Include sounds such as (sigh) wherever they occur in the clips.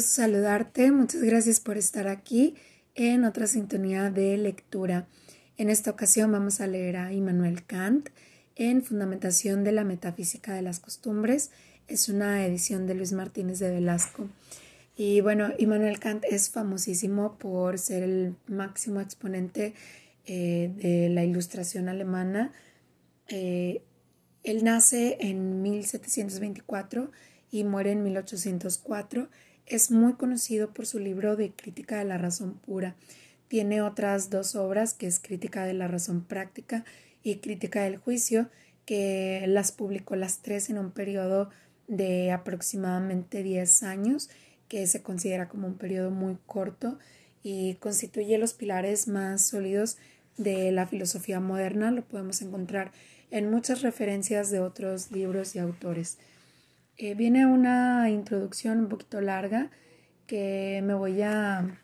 saludarte. Muchas gracias por estar aquí en otra sintonía de lectura. En esta ocasión vamos a leer a Immanuel Kant en Fundamentación de la Metafísica de las Costumbres. Es una edición de Luis Martínez de Velasco. Y bueno, Immanuel Kant es famosísimo por ser el máximo exponente eh, de la ilustración alemana. Eh, él nace en 1724 y muere en 1804. Es muy conocido por su libro de Crítica de la Razón Pura. Tiene otras dos obras, que es Crítica de la Razón Práctica y Crítica del Juicio, que las publicó las tres en un periodo de aproximadamente 10 años, que se considera como un periodo muy corto y constituye los pilares más sólidos de la filosofía moderna. Lo podemos encontrar en muchas referencias de otros libros y autores. Eh, viene una introducción un poquito larga que me voy a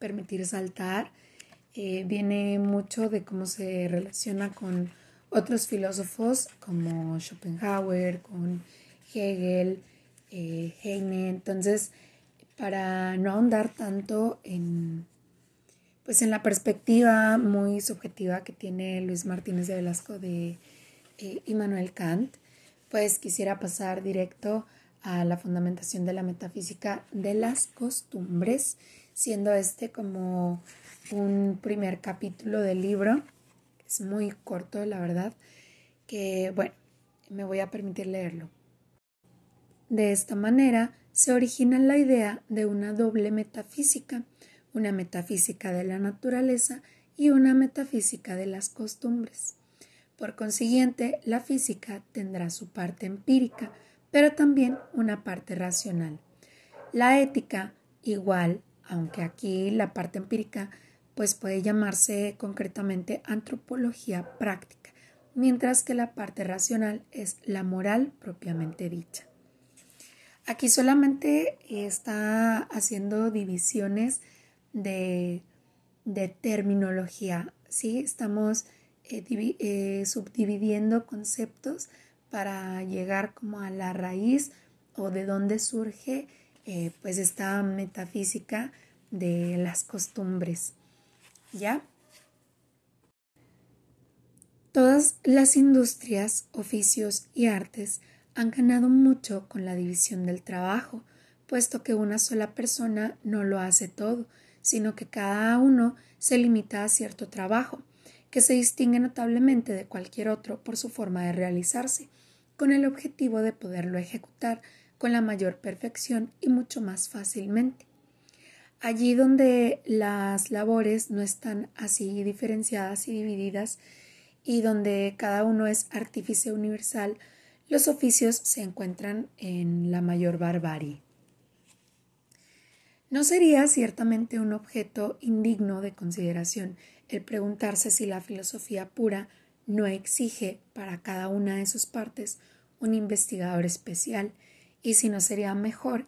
permitir saltar. Eh, viene mucho de cómo se relaciona con otros filósofos como Schopenhauer, con Hegel, eh, Heine. Entonces, para no ahondar tanto en, pues en la perspectiva muy subjetiva que tiene Luis Martínez de Velasco de Immanuel Kant, pues quisiera pasar directo a la fundamentación de la metafísica de las costumbres, siendo este como un primer capítulo del libro. Es muy corto, la verdad, que bueno, me voy a permitir leerlo. De esta manera se origina la idea de una doble metafísica, una metafísica de la naturaleza y una metafísica de las costumbres. Por consiguiente, la física tendrá su parte empírica, pero también una parte racional. La ética, igual, aunque aquí la parte empírica, pues puede llamarse concretamente antropología práctica, mientras que la parte racional es la moral propiamente dicha. Aquí solamente está haciendo divisiones de, de terminología, ¿sí? Estamos eh, eh, subdividiendo conceptos para llegar como a la raíz o de dónde surge eh, pues esta metafísica de las costumbres. ¿Ya? Todas las industrias, oficios y artes han ganado mucho con la división del trabajo, puesto que una sola persona no lo hace todo, sino que cada uno se limita a cierto trabajo que se distingue notablemente de cualquier otro por su forma de realizarse, con el objetivo de poderlo ejecutar con la mayor perfección y mucho más fácilmente. Allí donde las labores no están así diferenciadas y divididas y donde cada uno es artífice universal, los oficios se encuentran en la mayor barbarie. No sería ciertamente un objeto indigno de consideración el preguntarse si la filosofía pura no exige para cada una de sus partes un investigador especial y si no sería mejor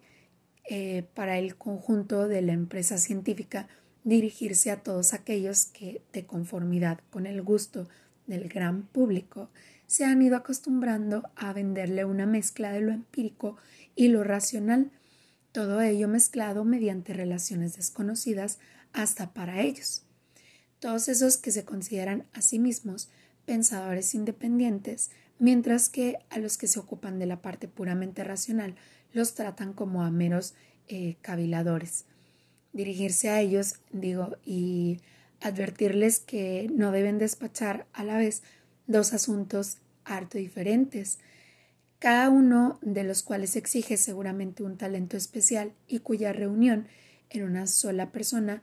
eh, para el conjunto de la empresa científica dirigirse a todos aquellos que, de conformidad con el gusto del gran público, se han ido acostumbrando a venderle una mezcla de lo empírico y lo racional, todo ello mezclado mediante relaciones desconocidas hasta para ellos todos esos que se consideran a sí mismos pensadores independientes, mientras que a los que se ocupan de la parte puramente racional los tratan como a meros eh, caviladores. Dirigirse a ellos, digo, y advertirles que no deben despachar a la vez dos asuntos harto diferentes, cada uno de los cuales exige seguramente un talento especial y cuya reunión en una sola persona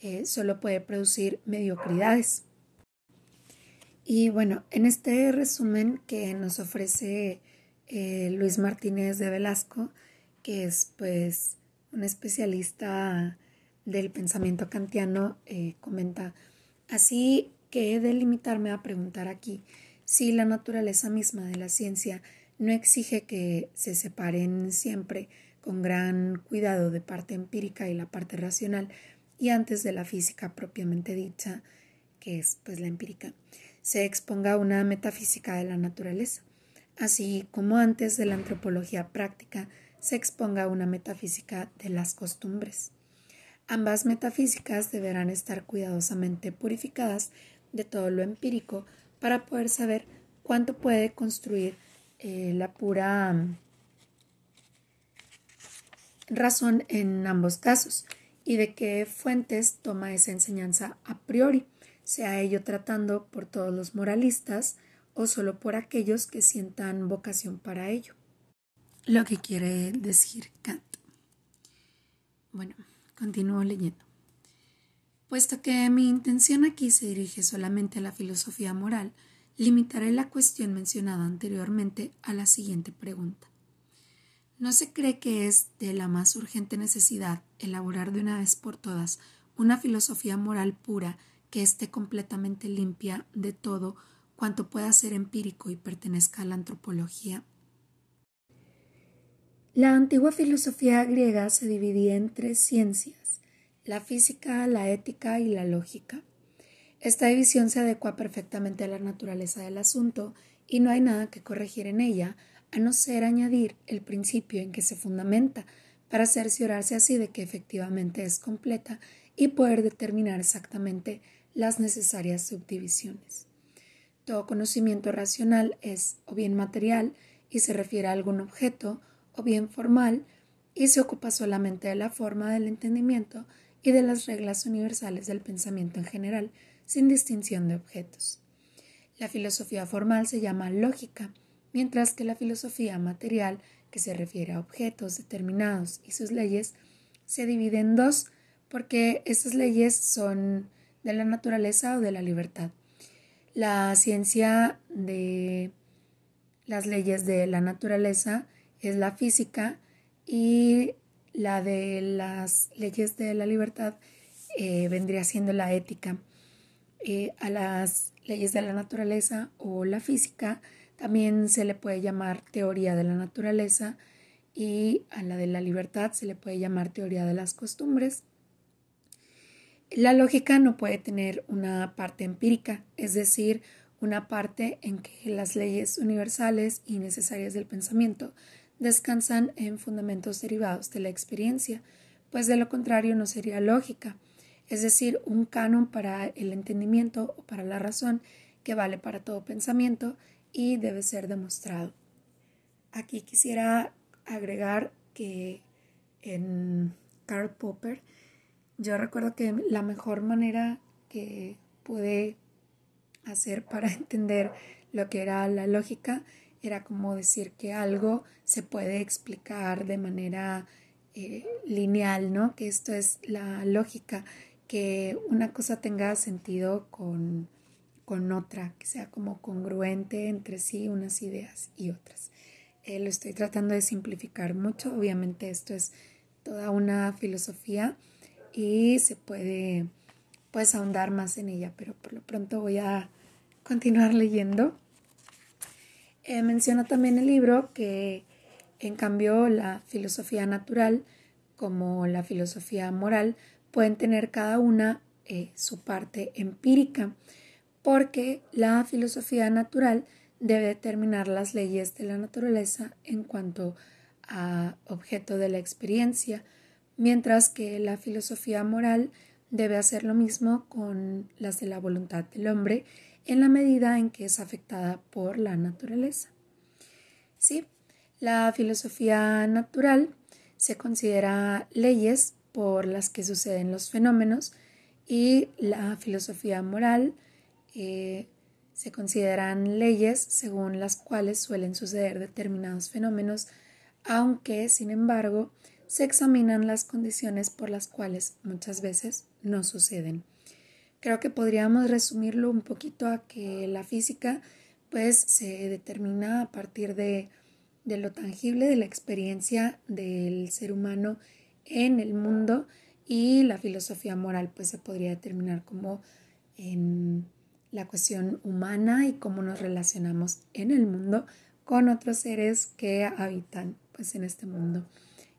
eh, solo puede producir mediocridades. Y bueno, en este resumen que nos ofrece eh, Luis Martínez de Velasco, que es pues un especialista del pensamiento kantiano, eh, comenta, así que he de limitarme a preguntar aquí si la naturaleza misma de la ciencia no exige que se separen siempre con gran cuidado de parte empírica y la parte racional, y antes de la física propiamente dicha, que es pues la empírica, se exponga una metafísica de la naturaleza, así como antes de la antropología práctica se exponga una metafísica de las costumbres. Ambas metafísicas deberán estar cuidadosamente purificadas de todo lo empírico para poder saber cuánto puede construir eh, la pura mm, razón en ambos casos y de qué fuentes toma esa enseñanza a priori, sea ello tratando por todos los moralistas o solo por aquellos que sientan vocación para ello. Lo que quiere decir Kant. Bueno, continúo leyendo. Puesto que mi intención aquí se dirige solamente a la filosofía moral, limitaré la cuestión mencionada anteriormente a la siguiente pregunta. ¿No se cree que es de la más urgente necesidad elaborar de una vez por todas una filosofía moral pura que esté completamente limpia de todo cuanto pueda ser empírico y pertenezca a la antropología? La antigua filosofía griega se dividía en tres ciencias, la física, la ética y la lógica. Esta división se adecua perfectamente a la naturaleza del asunto y no hay nada que corregir en ella, a no ser añadir el principio en que se fundamenta, para cerciorarse así de que efectivamente es completa y poder determinar exactamente las necesarias subdivisiones. Todo conocimiento racional es o bien material y se refiere a algún objeto, o bien formal y se ocupa solamente de la forma del entendimiento y de las reglas universales del pensamiento en general, sin distinción de objetos. La filosofía formal se llama lógica, mientras que la filosofía material, que se refiere a objetos determinados y sus leyes, se divide en dos, porque estas leyes son de la naturaleza o de la libertad. La ciencia de las leyes de la naturaleza es la física y la de las leyes de la libertad eh, vendría siendo la ética. Eh, a las leyes de la naturaleza o la física también se le puede llamar teoría de la naturaleza y a la de la libertad se le puede llamar teoría de las costumbres. La lógica no puede tener una parte empírica, es decir, una parte en que las leyes universales y necesarias del pensamiento descansan en fundamentos derivados de la experiencia, pues de lo contrario no sería lógica, es decir, un canon para el entendimiento o para la razón que vale para todo pensamiento y debe ser demostrado. Aquí quisiera agregar que en Karl Popper yo recuerdo que la mejor manera que pude hacer para (laughs) entender lo que era la lógica era como decir que algo se puede explicar de manera eh, lineal, ¿no? Que esto es la lógica, que una cosa tenga sentido con, con otra, que sea como congruente entre sí unas ideas y otras. Eh, lo estoy tratando de simplificar mucho, obviamente esto es toda una filosofía y se puede pues ahondar más en ella, pero por lo pronto voy a continuar leyendo. Eh, menciona también el libro que en cambio la filosofía natural como la filosofía moral pueden tener cada una eh, su parte empírica porque la filosofía natural debe determinar las leyes de la naturaleza en cuanto a objeto de la experiencia, mientras que la filosofía moral debe hacer lo mismo con las de la voluntad del hombre en la medida en que es afectada por la naturaleza. Sí, la filosofía natural se considera leyes por las que suceden los fenómenos y la filosofía moral eh, se consideran leyes según las cuales suelen suceder determinados fenómenos, aunque, sin embargo, se examinan las condiciones por las cuales muchas veces no suceden. Creo que podríamos resumirlo un poquito a que la física pues se determina a partir de, de lo tangible de la experiencia del ser humano en el mundo y la filosofía moral pues se podría determinar como en la cuestión humana y cómo nos relacionamos en el mundo con otros seres que habitan pues en este mundo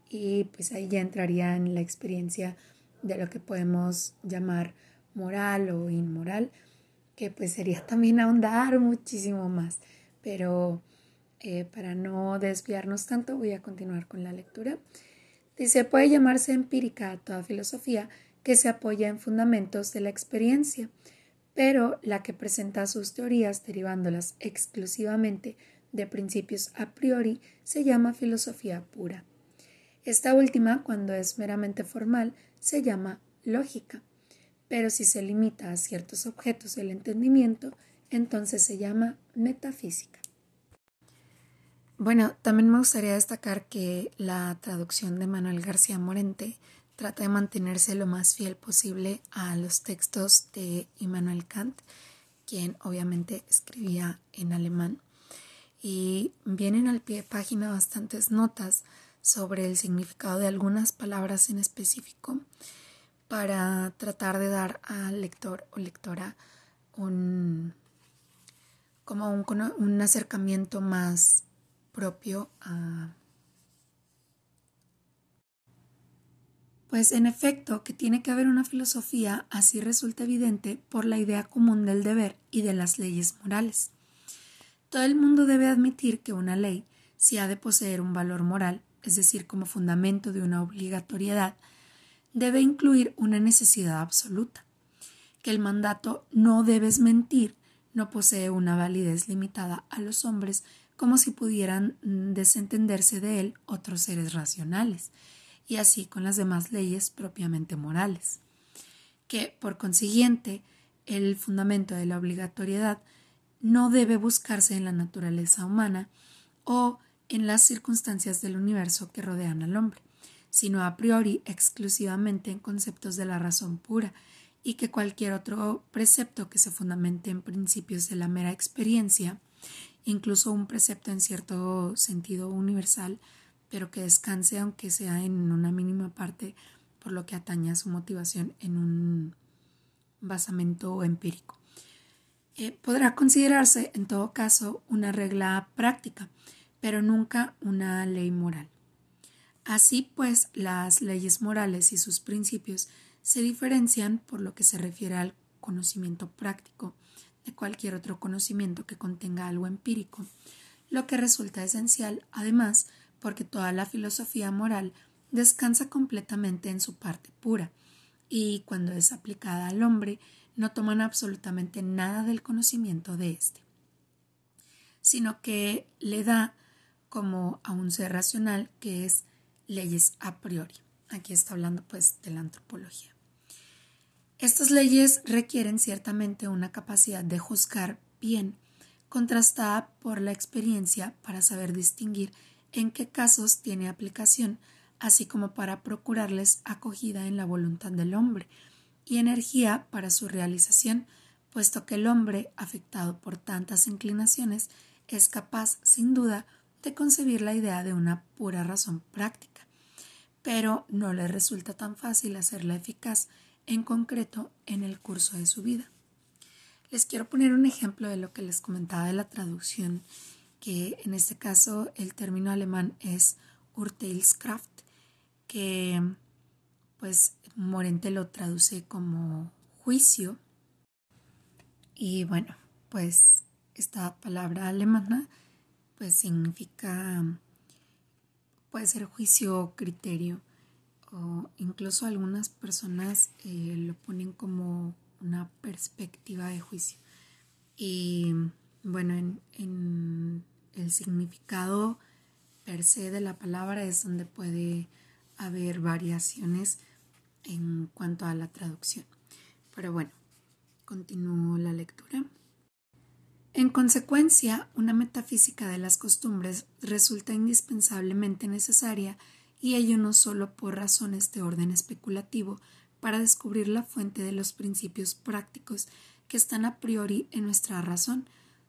y pues ahí ya entraría en la experiencia de lo que podemos llamar moral o inmoral, que pues sería también ahondar muchísimo más. Pero eh, para no desviarnos tanto, voy a continuar con la lectura. Dice, puede llamarse empírica a toda filosofía que se apoya en fundamentos de la experiencia, pero la que presenta sus teorías derivándolas exclusivamente de principios a priori se llama filosofía pura. Esta última, cuando es meramente formal, se llama lógica, pero si se limita a ciertos objetos del entendimiento, entonces se llama metafísica. Bueno, también me gustaría destacar que la traducción de Manuel García Morente trata de mantenerse lo más fiel posible a los textos de Immanuel Kant, quien obviamente escribía en alemán. Y vienen al pie de página bastantes notas sobre el significado de algunas palabras en específico para tratar de dar al lector o lectora un como un, un acercamiento más propio a Pues en efecto que tiene que haber una filosofía así resulta evidente por la idea común del deber y de las leyes morales. Todo el mundo debe admitir que una ley, si ha de poseer un valor moral, es decir, como fundamento de una obligatoriedad, debe incluir una necesidad absoluta, que el mandato no debes mentir no posee una validez limitada a los hombres como si pudieran mm, desentenderse de él otros seres racionales, y así con las demás leyes propiamente morales, que, por consiguiente, el fundamento de la obligatoriedad no debe buscarse en la naturaleza humana o en las circunstancias del universo que rodean al hombre, sino a priori exclusivamente en conceptos de la razón pura, y que cualquier otro precepto que se fundamente en principios de la mera experiencia, incluso un precepto en cierto sentido universal, pero que descanse aunque sea en una mínima parte por lo que atañe a su motivación en un basamento empírico. Eh, podrá considerarse en todo caso una regla práctica, pero nunca una ley moral. Así pues, las leyes morales y sus principios se diferencian por lo que se refiere al conocimiento práctico de cualquier otro conocimiento que contenga algo empírico, lo que resulta esencial, además, porque toda la filosofía moral descansa completamente en su parte pura, y cuando es aplicada al hombre, no toman absolutamente nada del conocimiento de éste, sino que le da como a un ser racional que es leyes a priori. Aquí está hablando pues de la antropología. Estas leyes requieren ciertamente una capacidad de juzgar bien, contrastada por la experiencia para saber distinguir en qué casos tiene aplicación, así como para procurarles acogida en la voluntad del hombre y energía para su realización, puesto que el hombre, afectado por tantas inclinaciones, es capaz, sin duda, de concebir la idea de una pura razón práctica, pero no le resulta tan fácil hacerla eficaz, en concreto en el curso de su vida. Les quiero poner un ejemplo de lo que les comentaba de la traducción, que en este caso el término alemán es Urteilskraft, que pues Morente lo traduce como juicio. Y bueno, pues esta palabra alemana pues significa, puede ser juicio o criterio, o incluso algunas personas eh, lo ponen como una perspectiva de juicio. Y bueno, en, el significado per se de la palabra es donde puede haber variaciones en cuanto a la traducción. Pero bueno, continúo la lectura. En consecuencia, una metafísica de las costumbres resulta indispensablemente necesaria y ello no solo por razones de orden especulativo, para descubrir la fuente de los principios prácticos que están a priori en nuestra razón,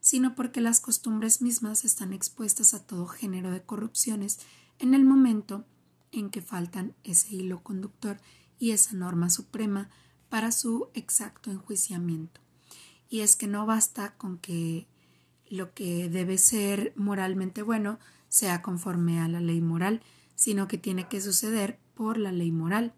sino porque las costumbres mismas están expuestas a todo género de corrupciones en el momento en que faltan ese hilo conductor y esa norma suprema para su exacto enjuiciamiento. Y es que no basta con que lo que debe ser moralmente bueno sea conforme a la ley moral, sino que tiene que suceder por la ley moral.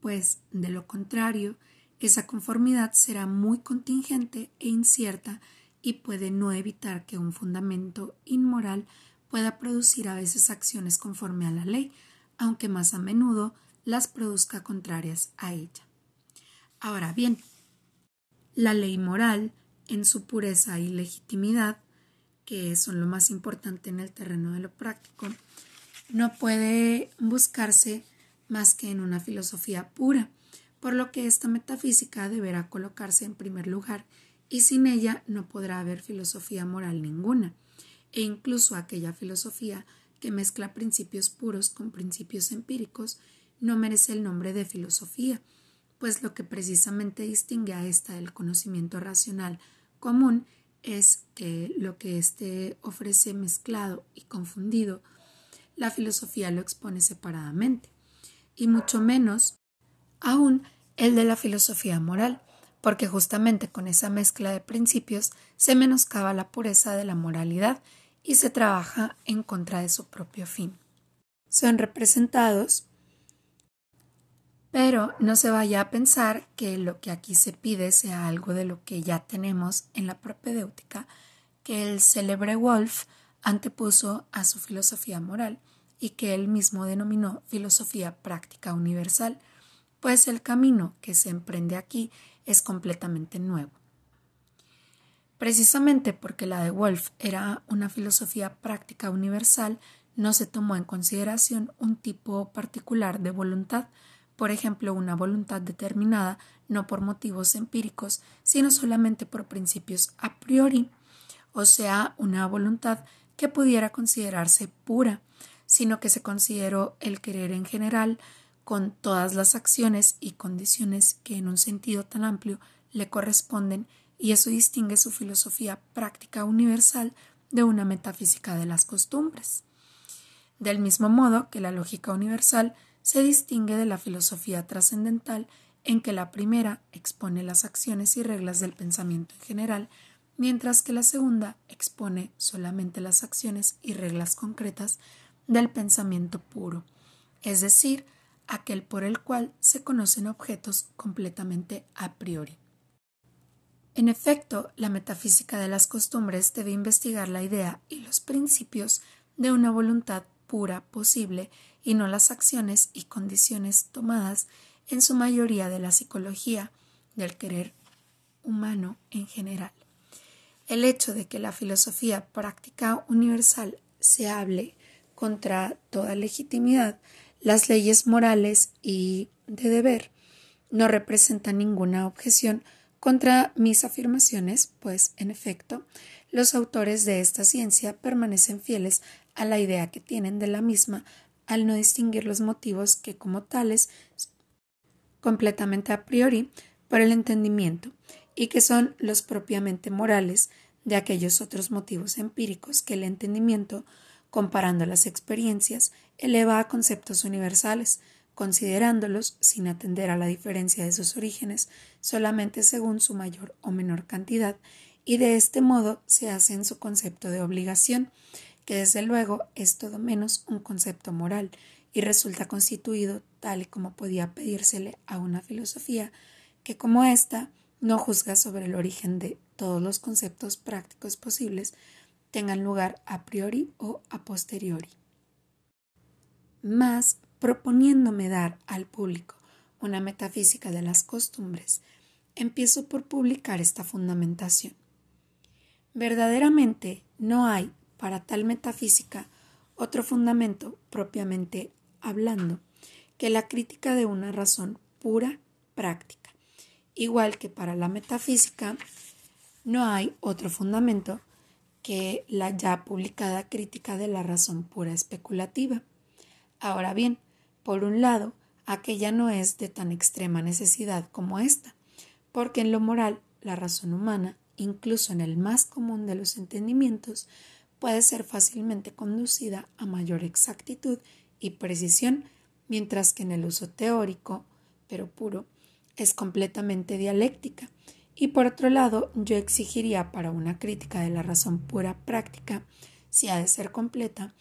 Pues, de lo contrario, esa conformidad será muy contingente e incierta y puede no evitar que un fundamento inmoral pueda producir a veces acciones conforme a la ley, aunque más a menudo las produzca contrarias a ella. Ahora bien, la ley moral, en su pureza y legitimidad, que son lo más importante en el terreno de lo práctico, no puede buscarse más que en una filosofía pura, por lo que esta metafísica deberá colocarse en primer lugar y sin ella no podrá haber filosofía moral ninguna, e incluso aquella filosofía que mezcla principios puros con principios empíricos no merece el nombre de filosofía, pues lo que precisamente distingue a esta del conocimiento racional común es que lo que éste ofrece mezclado y confundido, la filosofía lo expone separadamente, y mucho menos aún el de la filosofía moral, porque justamente con esa mezcla de principios se menoscaba la pureza de la moralidad y se trabaja en contra de su propio fin. Son representados pero no se vaya a pensar que lo que aquí se pide sea algo de lo que ya tenemos en la propedéutica, que el célebre Wolf antepuso a su filosofía moral y que él mismo denominó filosofía práctica universal, pues el camino que se emprende aquí es completamente nuevo. Precisamente porque la de Wolf era una filosofía práctica universal, no se tomó en consideración un tipo particular de voluntad, por ejemplo, una voluntad determinada no por motivos empíricos, sino solamente por principios a priori, o sea, una voluntad que pudiera considerarse pura, sino que se consideró el querer en general con todas las acciones y condiciones que en un sentido tan amplio le corresponden y eso distingue su filosofía práctica universal de una metafísica de las costumbres. Del mismo modo que la lógica universal se distingue de la filosofía trascendental en que la primera expone las acciones y reglas del pensamiento en general, mientras que la segunda expone solamente las acciones y reglas concretas del pensamiento puro, es decir, aquel por el cual se conocen objetos completamente a priori. En efecto, la metafísica de las costumbres debe investigar la idea y los principios de una voluntad pura posible y no las acciones y condiciones tomadas en su mayoría de la psicología del querer humano en general. El hecho de que la filosofía práctica universal se hable contra toda legitimidad, las leyes morales y de deber no representa ninguna objeción contra mis afirmaciones, pues, en efecto, los autores de esta ciencia permanecen fieles a la idea que tienen de la misma al no distinguir los motivos que como tales completamente a priori por el entendimiento y que son los propiamente morales de aquellos otros motivos empíricos que el entendimiento, comparando las experiencias, eleva a conceptos universales, considerándolos, sin atender a la diferencia de sus orígenes, solamente según su mayor o menor cantidad, y de este modo se hace en su concepto de obligación, que desde luego es todo menos un concepto moral y resulta constituido tal y como podía pedírsele a una filosofía que como ésta no juzga sobre el origen de todos los conceptos prácticos posibles tengan lugar a priori o a posteriori. Más proponiéndome dar al público una metafísica de las costumbres, empiezo por publicar esta fundamentación. Verdaderamente no hay para tal metafísica otro fundamento propiamente hablando que la crítica de una razón pura práctica. Igual que para la metafísica no hay otro fundamento que la ya publicada crítica de la razón pura especulativa. Ahora bien, por un lado, aquella no es de tan extrema necesidad como esta, porque en lo moral la razón humana, incluso en el más común de los entendimientos, puede ser fácilmente conducida a mayor exactitud y precisión, mientras que en el uso teórico, pero puro, es completamente dialéctica. Y por otro lado, yo exigiría para una crítica de la razón pura práctica, si ha de ser completa,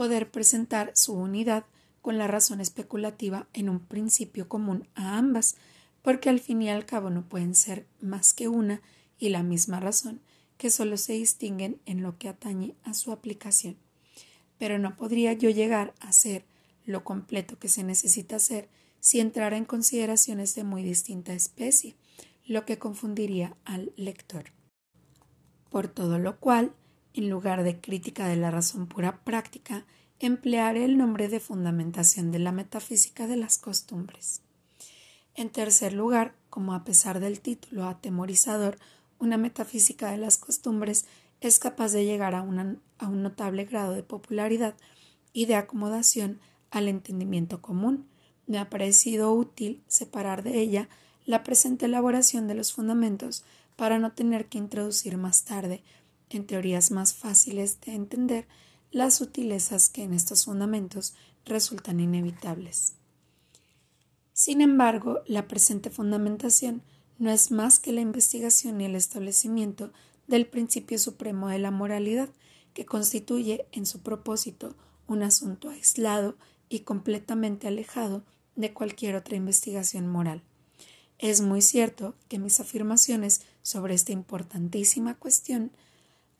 poder presentar su unidad con la razón especulativa en un principio común a ambas, porque al fin y al cabo no pueden ser más que una y la misma razón, que solo se distinguen en lo que atañe a su aplicación. Pero no podría yo llegar a ser lo completo que se necesita ser si entrara en consideraciones de muy distinta especie, lo que confundiría al lector. Por todo lo cual, en lugar de crítica de la razón pura práctica, emplearé el nombre de fundamentación de la metafísica de las costumbres. En tercer lugar, como a pesar del título atemorizador, una metafísica de las costumbres es capaz de llegar a, a un notable grado de popularidad y de acomodación al entendimiento común, me ha parecido útil separar de ella la presente elaboración de los fundamentos para no tener que introducir más tarde, en teorías más fáciles de entender, las sutilezas que en estos fundamentos resultan inevitables. Sin embargo, la presente fundamentación no es más que la investigación y el establecimiento del principio supremo de la moralidad, que constituye en su propósito un asunto aislado y completamente alejado de cualquier otra investigación moral. Es muy cierto que mis afirmaciones sobre esta importantísima cuestión,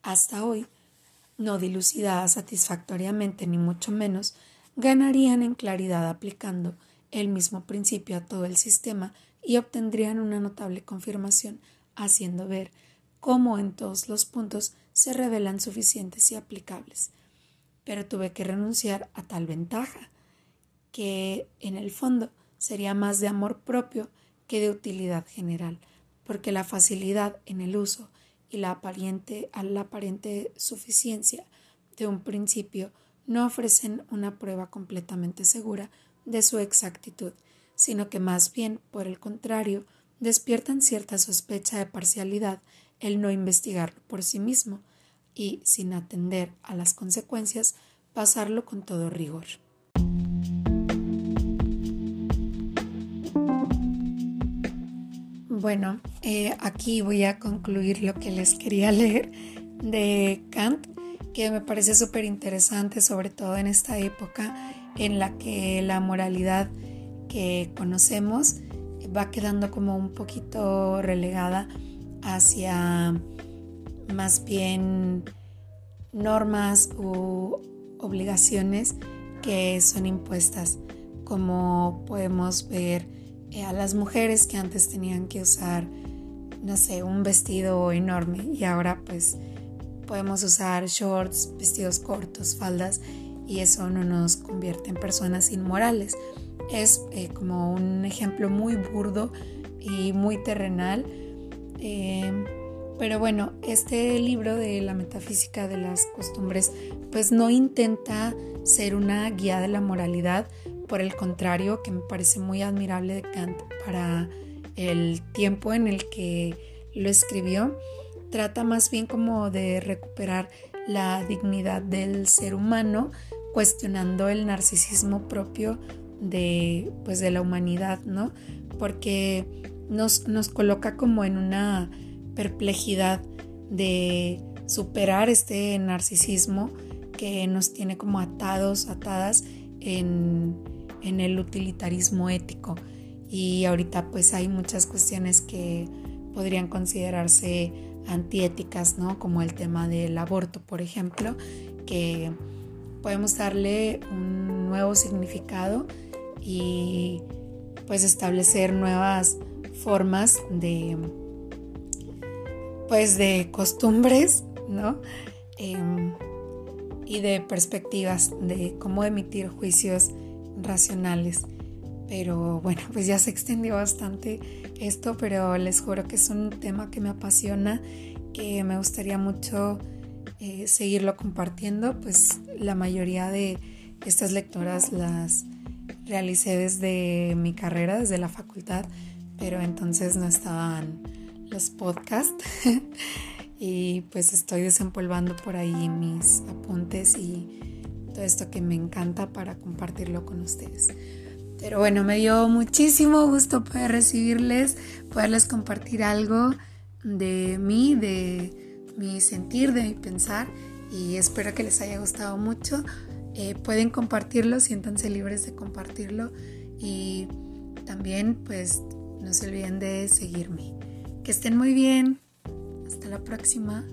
hasta hoy, no dilucidadas satisfactoriamente ni mucho menos, ganarían en claridad aplicando el mismo principio a todo el sistema y obtendrían una notable confirmación, haciendo ver cómo en todos los puntos se revelan suficientes y aplicables. Pero tuve que renunciar a tal ventaja, que en el fondo sería más de amor propio que de utilidad general, porque la facilidad en el uso y la aparente, la aparente suficiencia de un principio no ofrecen una prueba completamente segura de su exactitud, sino que más bien, por el contrario, despiertan cierta sospecha de parcialidad el no investigarlo por sí mismo y, sin atender a las consecuencias, pasarlo con todo rigor. Bueno, eh, aquí voy a concluir lo que les quería (laughs) leer de Kant, que me parece súper interesante, sobre todo en esta época en la que la moralidad que conocemos va quedando como un poquito relegada hacia más bien normas u obligaciones que son impuestas, como podemos ver a las mujeres que antes tenían que usar, no sé, un vestido enorme y ahora pues podemos usar shorts, vestidos cortos, faldas y eso no nos convierte en personas inmorales. Es eh, como un ejemplo muy burdo y muy terrenal. Em, pero bueno, este libro de la metafísica de las costumbres pues no intenta ser una guía de la moralidad, por el contrario, que me parece muy admirable de Kant para el tiempo en el que lo escribió, trata más bien como de recuperar la dignidad del ser humano, cuestionando el narcisismo propio de, pues, de la humanidad, ¿no? Porque nos, nos coloca como en una perplejidad de superar este narcisismo que nos tiene como atados, atadas en, en el utilitarismo ético. Y ahorita pues hay muchas cuestiones que podrían considerarse antiéticas, ¿no? Como el tema del aborto, por ejemplo, que podemos darle un nuevo significado y pues establecer nuevas formas de pues de costumbres, ¿no? Em, y de perspectivas de cómo emitir juicios racionales. Pero bueno, pues ya se extendió bastante esto, pero les juro que es un tema que me apasiona, que me gustaría mucho eh, seguirlo compartiendo. Pues la mayoría de estas lecturas las realicé desde mi carrera, desde la facultad, pero entonces no estaban los podcasts. (laughs) y pues estoy desempolvando por ahí mis apuntes y todo esto que me encanta para compartirlo con ustedes. Pero bueno, me dio muchísimo gusto poder recibirles, poderles compartir algo de mí, de mi sentir, de mi pensar y espero que les haya gustado mucho. Eh, pueden compartirlo, siéntanse libres de compartirlo y también pues no se olviden de seguirme. Que estén muy bien. Hasta la próxima.